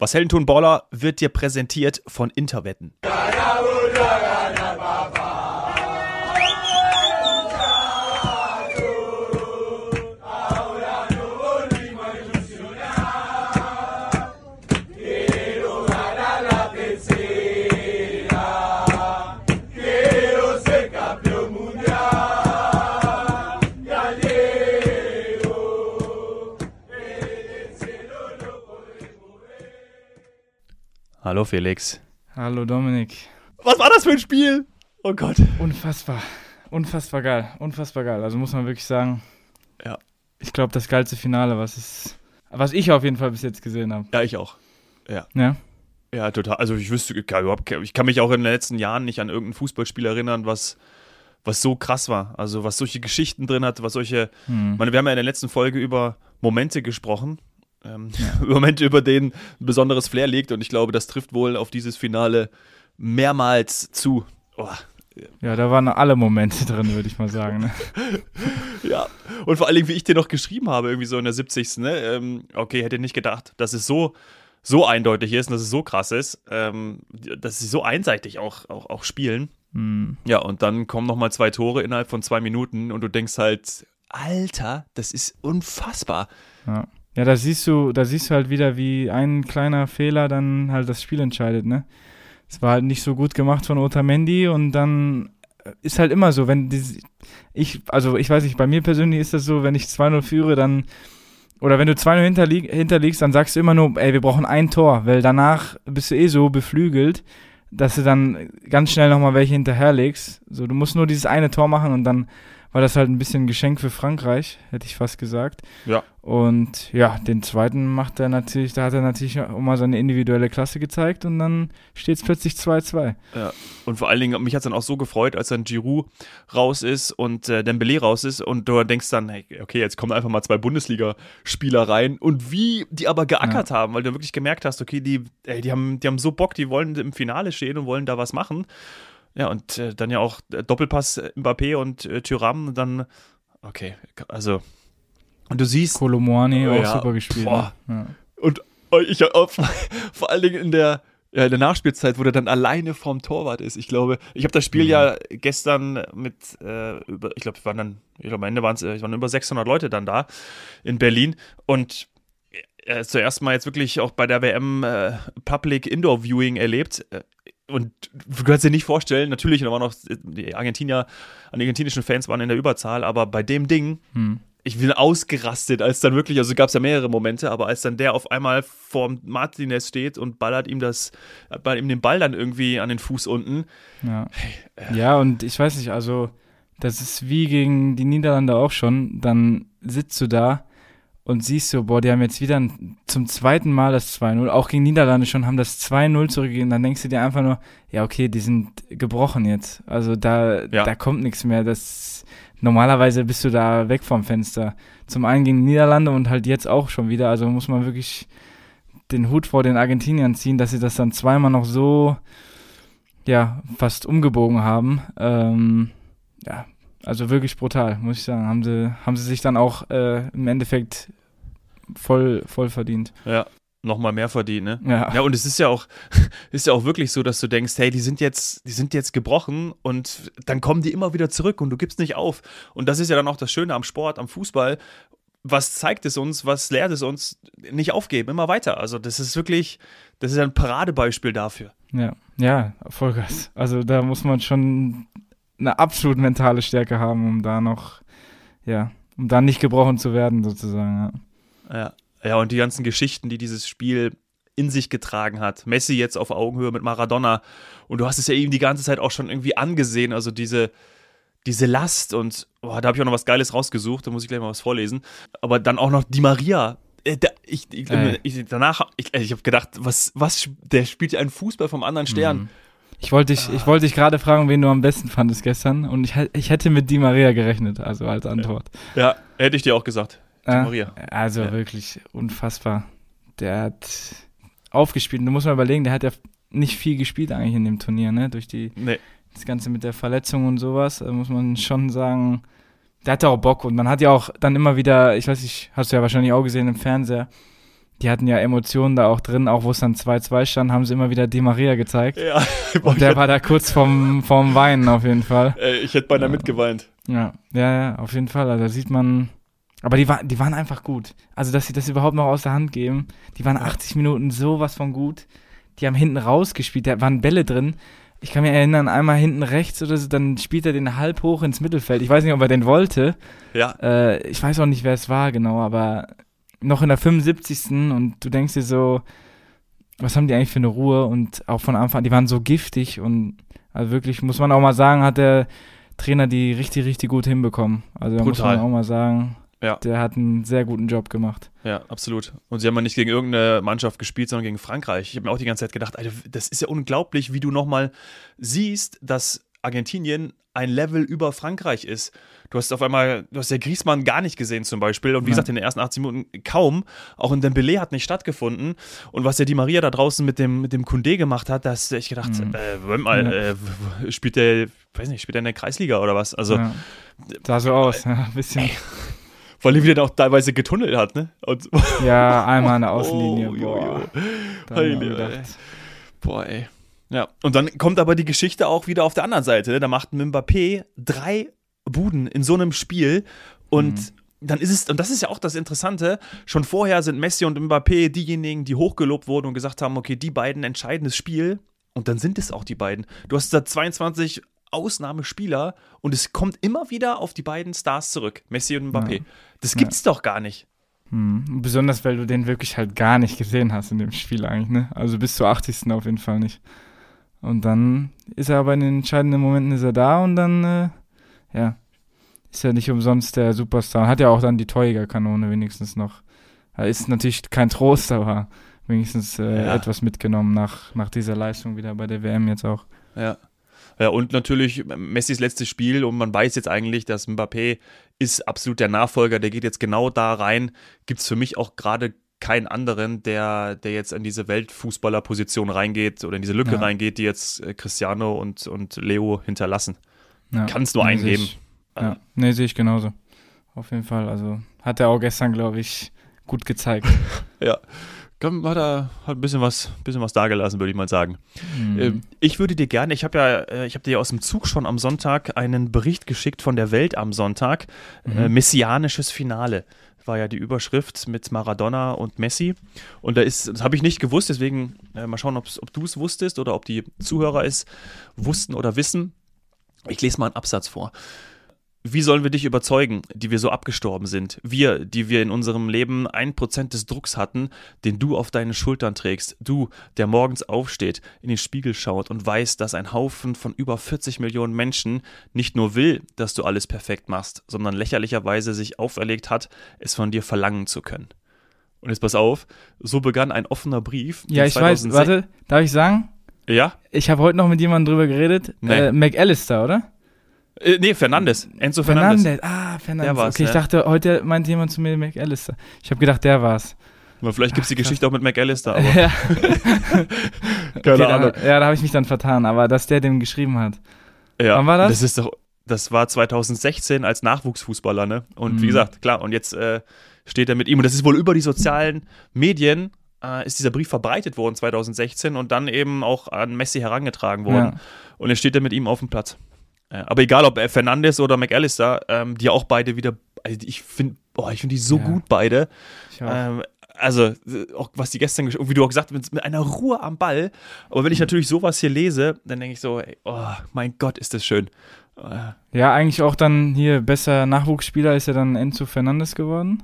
Was Heldenton Baller wird dir präsentiert von Interwetten. Hallo Felix. Hallo Dominik. Was war das für ein Spiel? Oh Gott. Unfassbar. Unfassbar geil. Unfassbar geil. Also muss man wirklich sagen. Ja. Ich glaube, das geilste Finale, was es, was ich auf jeden Fall bis jetzt gesehen habe. Ja, ich auch. Ja. Ja. Ja, total. Also ich wüsste überhaupt, ich kann mich auch in den letzten Jahren nicht an irgendein Fußballspiel erinnern, was, was so krass war. Also was solche Geschichten drin hat, was solche. Hm. Meine, wir haben ja in der letzten Folge über Momente gesprochen. Ähm, Momente, über denen ein besonderes Flair liegt. Und ich glaube, das trifft wohl auf dieses Finale mehrmals zu. Oh, Ja, da waren alle Momente drin, würde ich mal sagen. Ne? ja. Und vor allen Dingen, wie ich dir noch geschrieben habe, irgendwie so in der 70. Ne? Ähm, okay, hätte nicht gedacht, dass es so, so eindeutig ist und dass es so krass ist, ähm, dass sie so einseitig auch, auch, auch spielen. Hm. Ja, und dann kommen nochmal zwei Tore innerhalb von zwei Minuten und du denkst halt, Alter, das ist unfassbar. Ja. Ja, da siehst du, da siehst du halt wieder, wie ein kleiner Fehler dann halt das Spiel entscheidet, ne? Es war halt nicht so gut gemacht von Otamendi und dann ist halt immer so, wenn die, ich, also ich weiß nicht, bei mir persönlich ist das so, wenn ich 2-0 führe, dann, oder wenn du 2-0 hinterlieg, hinterliegst, dann sagst du immer nur, ey, wir brauchen ein Tor, weil danach bist du eh so beflügelt, dass du dann ganz schnell nochmal welche hinterherlegst. So, du musst nur dieses eine Tor machen und dann war das halt ein bisschen ein Geschenk für Frankreich, hätte ich fast gesagt. Ja. Und ja, den zweiten macht er natürlich, da hat er natürlich auch mal seine individuelle Klasse gezeigt und dann steht es plötzlich 2-2. Ja. Und vor allen Dingen, mich hat es dann auch so gefreut, als dann Giroud raus ist und äh, Dembele raus ist und du denkst dann, hey, okay, jetzt kommen einfach mal zwei Bundesligaspieler rein und wie die aber geackert haben, weil du wirklich gemerkt hast, okay, die, ey, die, haben, die haben so Bock, die wollen im Finale stehen und wollen da was machen. Ja, und äh, dann ja auch äh, Doppelpass äh, Mbappé und äh, Thuram und dann, okay, also, und du siehst, Kolomoani Oh auch ja. super gespielt. Boah. Ne? Und äh, ich äh, vor allen Dingen in der, ja, in der Nachspielzeit, wo der dann alleine vorm Torwart ist. Ich glaube, ich habe das Spiel Mhm. ja gestern mit, äh, über, ich glaube, waren dann, ich glaube, am Ende waren es äh, es waren über 600 Leute dann da in Berlin und äh, zuerst mal jetzt wirklich auch bei der WM äh, Public Indoor Viewing erlebt. Äh, Und du kannst dir nicht vorstellen, natürlich, da waren noch die Argentinier, die argentinischen Fans waren in der Überzahl, aber bei dem Ding, Hm. ich bin ausgerastet, als dann wirklich, also gab es ja mehrere Momente, aber als dann der auf einmal vorm Martinez steht und ballert ihm das, ballert ihm den Ball dann irgendwie an den Fuß unten. Ja. ja, und ich weiß nicht, also das ist wie gegen die Niederlande auch schon. Dann sitzt du da und siehst so, boah, die haben jetzt wieder ein, zum zweiten Mal das 2-0, auch gegen Niederlande schon, haben das 2-0 zurückgegeben. Dann denkst du dir einfach nur, ja, okay, die sind gebrochen jetzt. Also da, Ja. da kommt nichts mehr. Das, normalerweise bist du da weg vom Fenster. Zum einen gegen Niederlande und halt jetzt auch schon wieder. Also muss man wirklich den Hut vor den Argentiniern ziehen, dass sie das dann zweimal noch so ja, fast umgebogen haben. Ähm, ja, also wirklich brutal, muss ich sagen. Haben sie, haben sie sich dann auch äh, im Endeffekt voll, voll verdient. Ja, nochmal mehr verdient, ne? Ja, Ja, und es ist ja auch, ist ja auch wirklich so, dass du denkst, hey, die sind jetzt, die sind jetzt gebrochen und dann kommen die immer wieder zurück und du gibst nicht auf. Und das ist ja dann auch das Schöne am Sport, am Fußball. Was zeigt es uns, was lehrt es uns? Nicht aufgeben, immer weiter. Also, das ist wirklich, das ist ein Paradebeispiel dafür. ja, ja, Vollgas. Also da muss man schon eine absolut mentale Stärke haben, um da noch, ja, um da nicht gebrochen zu werden, sozusagen. Ja. Ja. Ja, und die ganzen Geschichten, die dieses Spiel in sich getragen hat. Messi jetzt auf Augenhöhe mit Maradona. Und du hast es ja eben die ganze Zeit auch schon irgendwie angesehen. Also diese, diese Last und boah, da habe ich auch noch was Geiles rausgesucht, da muss ich gleich mal was vorlesen. Aber dann auch noch die Maria. Äh, da, ich, ich, ich, danach, ich, ich habe gedacht, was, was, der spielt ja einen Fußball vom anderen Stern. Mhm. Ich wollte dich, ich wollte dich gerade fragen, wen du am besten fandest gestern. Und ich, ich hätte mit Di Maria gerechnet, also als Antwort. Ja, hätte ich dir auch gesagt. Die Äh, Maria. Also Ja. wirklich unfassbar. Der hat aufgespielt. Du musst mal überlegen, der hat ja nicht viel gespielt eigentlich in dem Turnier, ne? Durch die, Nee. das Ganze mit der Verletzung und sowas, da muss man schon sagen, der hatte auch Bock und man hat ja auch dann immer wieder, ich weiß nicht, hast du ja wahrscheinlich auch gesehen im Fernseher, die hatten ja Emotionen da auch drin, auch wo es dann 2-2 stand, haben sie immer wieder Di Maria gezeigt. Ja, Und der war da kurz vorm, vorm Weinen auf jeden Fall. Ey, ich hätte beinahe Ja. mitgeweint. Ja, ja, ja, auf jeden Fall. Also da sieht man. Aber die, war, die waren einfach gut. Also, dass sie das überhaupt noch aus der Hand geben. Die waren Ja. 80 Minuten sowas von gut. Die haben hinten rausgespielt, da waren Bälle drin. Ich kann mich erinnern, einmal hinten rechts oder so, dann spielt er den halb hoch ins Mittelfeld. Ich weiß nicht, ob er den wollte. Ja, Äh, ich weiß auch nicht, wer es war genau, aber noch in der 75. und du denkst dir so, was haben die eigentlich für eine Ruhe und auch von Anfang an, die waren so giftig und also wirklich, muss man auch mal sagen, hat der Trainer die richtig, richtig gut hinbekommen. Also da muss man auch mal sagen, Ja. der hat einen sehr guten Job gemacht. Ja, absolut. Und sie haben ja nicht gegen irgendeine Mannschaft gespielt, sondern gegen Frankreich. Ich habe mir auch die ganze Zeit gedacht, Alter, das ist ja unglaublich, wie du nochmal siehst, dass Argentinien ein Level über Frankreich ist. Du hast auf einmal, du hast ja Griezmann gar nicht gesehen zum Beispiel und wie Ja. gesagt in den ersten 80 Minuten kaum. Auch in Dembele hat nicht stattgefunden. Und was der Di Maria da draußen mit dem, mit dem Kunde gemacht hat, da hast du echt gedacht, Mhm. äh, mal, Ja. äh, spielt der, weiß nicht, spielt der in der Kreisliga oder was? Also, ja. Sah so aus, ja, ein bisschen. Weil er wieder auch teilweise getunnelt hat, ne? Und, Ja, einmal der Außenlinie. Oh, jo, boah. jo. Gedacht, Boah, ey. Ja, und dann kommt aber die Geschichte auch wieder auf der anderen Seite. Ne? Da macht Mbappé drei Buden in so einem Spiel und Mhm. dann ist es, und das ist ja auch das Interessante, schon vorher sind Messi und Mbappé diejenigen, die hochgelobt wurden und gesagt haben, okay, die beiden entscheiden das Spiel und dann sind es auch die beiden. Du hast da 22 Ausnahmespieler und es kommt immer wieder auf die beiden Stars zurück, Messi und Mbappé. Ja. Das gibt's doch gar nicht. Hm. Besonders, weil du den wirklich halt gar nicht gesehen hast in dem Spiel eigentlich, ne? Also bis zur 80. auf jeden Fall nicht. Und dann ist er aber in den entscheidenden Momenten ist er da und dann, äh, ja, ist er nicht umsonst der Superstar. Hat ja auch dann die Torjägerkanone wenigstens noch. Er ist natürlich kein Trost, aber wenigstens äh, Ja. etwas mitgenommen nach, nach dieser Leistung wieder bei der WM jetzt auch. Ja. Ja, und natürlich Messis letztes Spiel und man weiß jetzt eigentlich, dass Mbappé ist absolut der Nachfolger, der geht jetzt genau da rein. Gibt es für mich auch gerade keinen anderen, der, der jetzt in diese Weltfußballerposition reingeht oder in diese Lücke Ja. reingeht, die jetzt äh, Cristiano und, und Leo hinterlassen. Ja. Kann es nur Nee, einen sehe geben. ich- Ja, nee, sehe ich genauso. Auf jeden Fall. Also hat er auch gestern, glaube ich, gut gezeigt. Komm, hat er hat ein bisschen was, bisschen was dagelassen, würde ich mal sagen. Mhm. Ähm, Ich würde dir gerne, ich habe ja, äh, ich habe dir ja aus dem Zug schon am Sonntag einen Bericht geschickt von der Welt am Sonntag. Äh, Mhm. messianisches Finale war ja die Überschrift mit Maradona und Messi. Und da ist, das habe ich nicht gewusst, deswegen äh, mal schauen, ob du es wusstest oder ob die Zuhörer es wussten oder wissen. Ich lese mal einen Absatz vor. Wie sollen wir dich überzeugen, die wir so abgestorben sind? Wir, die wir in unserem Leben ein Prozent des Drucks hatten, den du auf deinen Schultern trägst. Du, der morgens aufsteht, in den Spiegel schaut und weiß, dass ein Haufen von über 40 Millionen Menschen nicht nur will, dass du alles perfekt machst, sondern lächerlicherweise sich auferlegt hat, es von dir verlangen zu können. Und jetzt pass auf, so begann ein offener Brief. ja, ich weiß. 2006 Warte, darf ich sagen? Ja? Ich habe heute noch mit jemandem drüber geredet. Nee. Äh, McAllister, oder? Äh, nee, Fernandes. Enzo Fernandes. Fernandes. Ah, Fernandes. Der war's, okay, ich ja. dachte, heute meinte jemand zu mir McAllister. Ich habe gedacht, der war's. Aber vielleicht gibt es die. Geschichte auch mit McAllister, aber ja. keine okay, Ahnung. Da, ja, da habe ich mich dann vertan, aber dass der dem geschrieben hat. Ja, Wann war das? Das ist doch, das war 2016 als Nachwuchsfußballer, ne? Und Mhm. wie gesagt, klar, und jetzt äh, steht er mit ihm, und das ist wohl über die sozialen Medien, äh, ist dieser Brief verbreitet worden 2016 und dann eben auch an Messi herangetragen worden. Ja. Und jetzt steht er mit ihm auf dem Platz. Äh, aber egal, ob Fernandes oder McAllister, ähm, die auch beide wieder, also ich finde, ich finde die so Ja. gut beide. Ähm, also, auch was die gestern, wie du auch gesagt hast, mit, einer Ruhe am Ball. Aber wenn ich natürlich sowas hier lese, dann denke ich so, ey, oh mein Gott, ist das schön. Äh, Ja, eigentlich auch dann hier besser Nachwuchsspieler ist ja dann Enzo Fernandes geworden.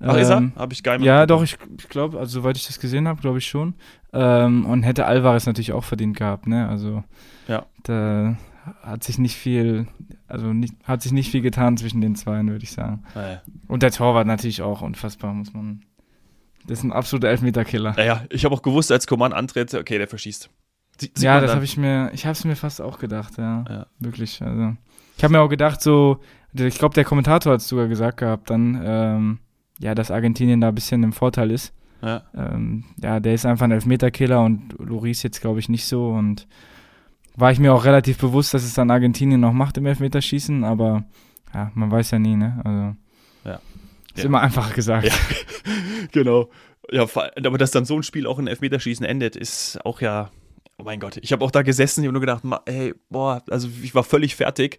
Ach, ist er? Ähm, Habe ich nicht Ja, doch, ich, ich glaube, also soweit ich das gesehen habe, glaube ich schon. Ähm, und hätte Alvarez natürlich auch verdient gehabt, ne? Also Ja. da hat sich nicht viel, also nicht, hat sich nicht viel getan zwischen den zweien, würde ich sagen. Naja. Und der Torwart natürlich auch unfassbar, muss man. Das ist ein absoluter Elfmeterkiller. Naja, ich habe auch gewusst, als Coman antritt, okay, der verschießt. Sie- Ja, das habe ich mir, ich habe es mir fast auch gedacht, ja. Ja. Wirklich, also. Ich habe mir auch gedacht, so, ich glaube, der Kommentator hat es sogar gesagt gehabt, dann, ähm, ja, dass Argentinien da ein bisschen im Vorteil ist. Ja. Ähm, ja, der ist einfach ein Elfmeterkiller und Loris jetzt, glaube ich, nicht so. Und war ich mir auch relativ bewusst, dass es dann Argentinien noch macht im Elfmeterschießen, aber ja, man weiß ja nie, ne? Also. Ja. Ist Ja. immer einfacher gesagt. Ja. genau. Ja, aber dass dann so ein Spiel auch in Elfmeterschießen endet, ist auch ja, oh mein Gott. Ich habe auch da gesessen und nur gedacht, ey, boah, also ich war völlig fertig.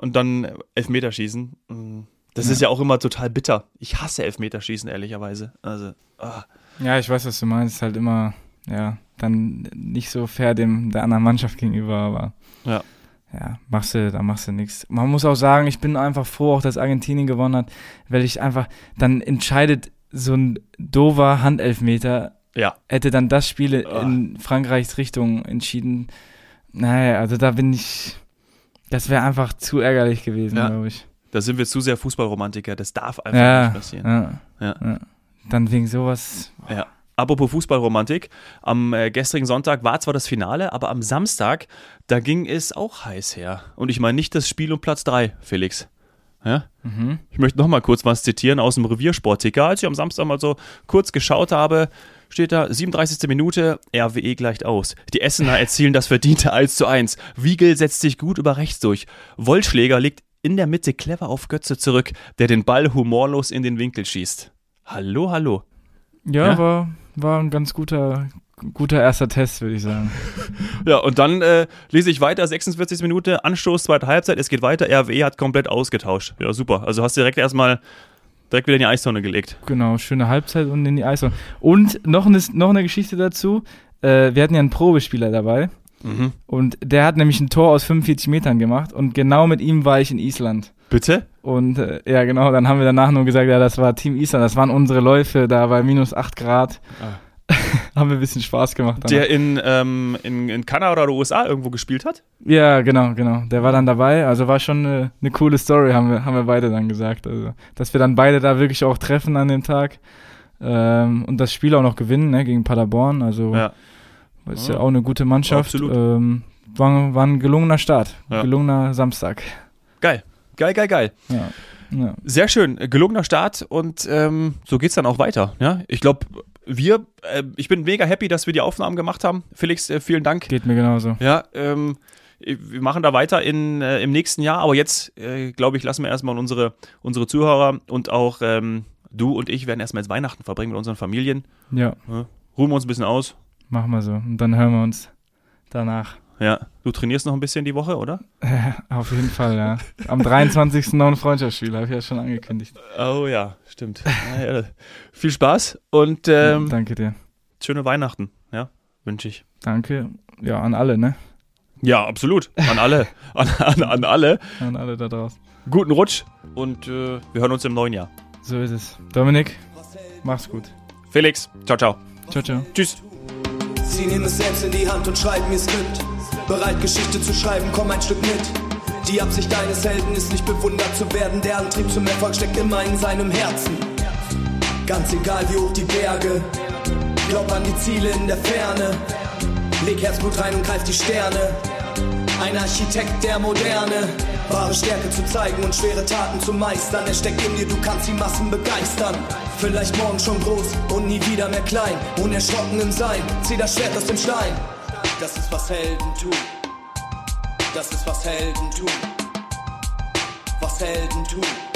Und dann Elfmeterschießen. Mm, das ja. ist ja auch immer total bitter. Ich hasse Elfmeterschießen, ehrlicherweise. Also, ah. Ja, ich weiß, was du meinst. Ist halt immer, ja, dann nicht so fair dem der anderen Mannschaft gegenüber, aber. Ja ja, machst du, da machst du nichts. Man muss auch sagen, ich bin einfach froh, auch dass Argentinien gewonnen hat, weil ich einfach, dann entscheidet so ein dover Handelfmeter, ja. hätte dann das Spiel oh. in Frankreichs Richtung entschieden. Naja, also da bin ich, das wäre einfach zu ärgerlich gewesen, ja. glaube ich. Da sind wir zu sehr Fußballromantiker, das darf einfach ja, nicht passieren. Ja, ja. Dann wegen sowas. Ja. Apropos Fußballromantik, am äh, gestrigen Sonntag war zwar das Finale, aber am Samstag, da ging es auch heiß her. Und ich meine nicht das Spiel um Platz 3, Felix. Ja? Mhm. Ich möchte noch mal kurz was zitieren aus dem Reviersportticker. Als ich am Samstag mal so kurz geschaut habe, steht da 37. Minute, RWE gleicht aus. Die Essener erzielen das verdiente 1 zu 1. Wiegel setzt sich gut über rechts durch. Wollschläger legt in der Mitte clever auf Götze zurück, der den Ball humorlos in den Winkel schießt. Hallo, hallo. Ja, ja? war war ein ganz guter, guter erster Test, würde ich sagen. Ja, und dann äh, lese ich weiter, 46 Minuten, Anstoß, zweite Halbzeit, es geht weiter, RWE hat komplett ausgetauscht. Ja, super. Also hast du direkt erstmal direkt wieder in die Eistonne gelegt. Genau, schöne Halbzeit und in die Eistonne. Und noch eine, noch eine Geschichte dazu. Äh, wir hatten ja einen Probespieler dabei. Mhm. Und der hat nämlich ein Tor aus 45 Metern gemacht und genau mit ihm war ich in Island. Bitte? Und äh, ja, genau, dann haben wir danach nur gesagt, ja, das war Team Island, das waren unsere Läufe da bei minus 8 Grad. Ah. haben wir ein bisschen Spaß gemacht. Danach. Der in, ähm, in, in Kanada oder USA irgendwo gespielt hat? Ja, genau, genau. Der war dann dabei. Also war schon eine, eine coole Story, haben wir, haben wir beide dann gesagt. Also, dass wir dann beide da wirklich auch treffen an dem Tag ähm, und das Spiel auch noch gewinnen ne, gegen Paderborn. Also ja. ist ja auch eine gute Mannschaft. Absolut. Ähm, war, war ein gelungener Start, ja. gelungener Samstag. Geil. Geil, geil, geil. Ja. Ja. Sehr schön, gelungener Start und ähm, so es dann auch weiter. Ja? Ich glaube, wir, äh, ich bin mega happy, dass wir die Aufnahmen gemacht haben. Felix, äh, vielen Dank. Geht mir genauso. Ja, ähm, wir machen da weiter in, äh, im nächsten Jahr, aber jetzt, äh, glaube ich, lassen wir erstmal unsere, unsere Zuhörer und auch ähm, du und ich werden erstmal jetzt Weihnachten verbringen mit unseren Familien. Ja. ja. Ruhen wir uns ein bisschen aus. Machen wir so. Und dann hören wir uns danach. Ja, du trainierst noch ein bisschen die Woche, oder? Auf jeden Fall, ja. Am 23. noch ein Freundschaftsspiel, habe ich ja schon angekündigt. Oh ja, stimmt. ja, viel Spaß und ähm, danke dir. Schöne Weihnachten, ja, wünsche ich. Danke, ja, an alle, ne? Ja, absolut. An alle. an, an, an alle. An alle da draußen. Guten Rutsch und äh, wir hören uns im neuen Jahr. So ist es. Dominik, mach's gut. Felix, ciao, ciao. Ciao, ciao. Tschüss. Sie nehmen es selbst in die Hand und schreiben ihr Skript. Bereit, Geschichte zu schreiben, komm ein Stück mit. Die Absicht deines Helden ist nicht bewundert zu werden. Der Antrieb zum Erfolg steckt immer in seinem Herzen. Ganz egal wie hoch die Berge. Glaub an die Ziele in der Ferne. Leg Herzblut rein und greif die Sterne. Ein Architekt der Moderne. Wahre Stärke zu zeigen und schwere Taten zu meistern. Er steckt in dir, du kannst die Massen begeistern. Vielleicht morgen schon groß und nie wieder mehr klein. Unerschrocken im Sein, zieh das Schwert aus dem Stein. Das ist was Helden tun. Das ist was Helden tun. Was Helden tun.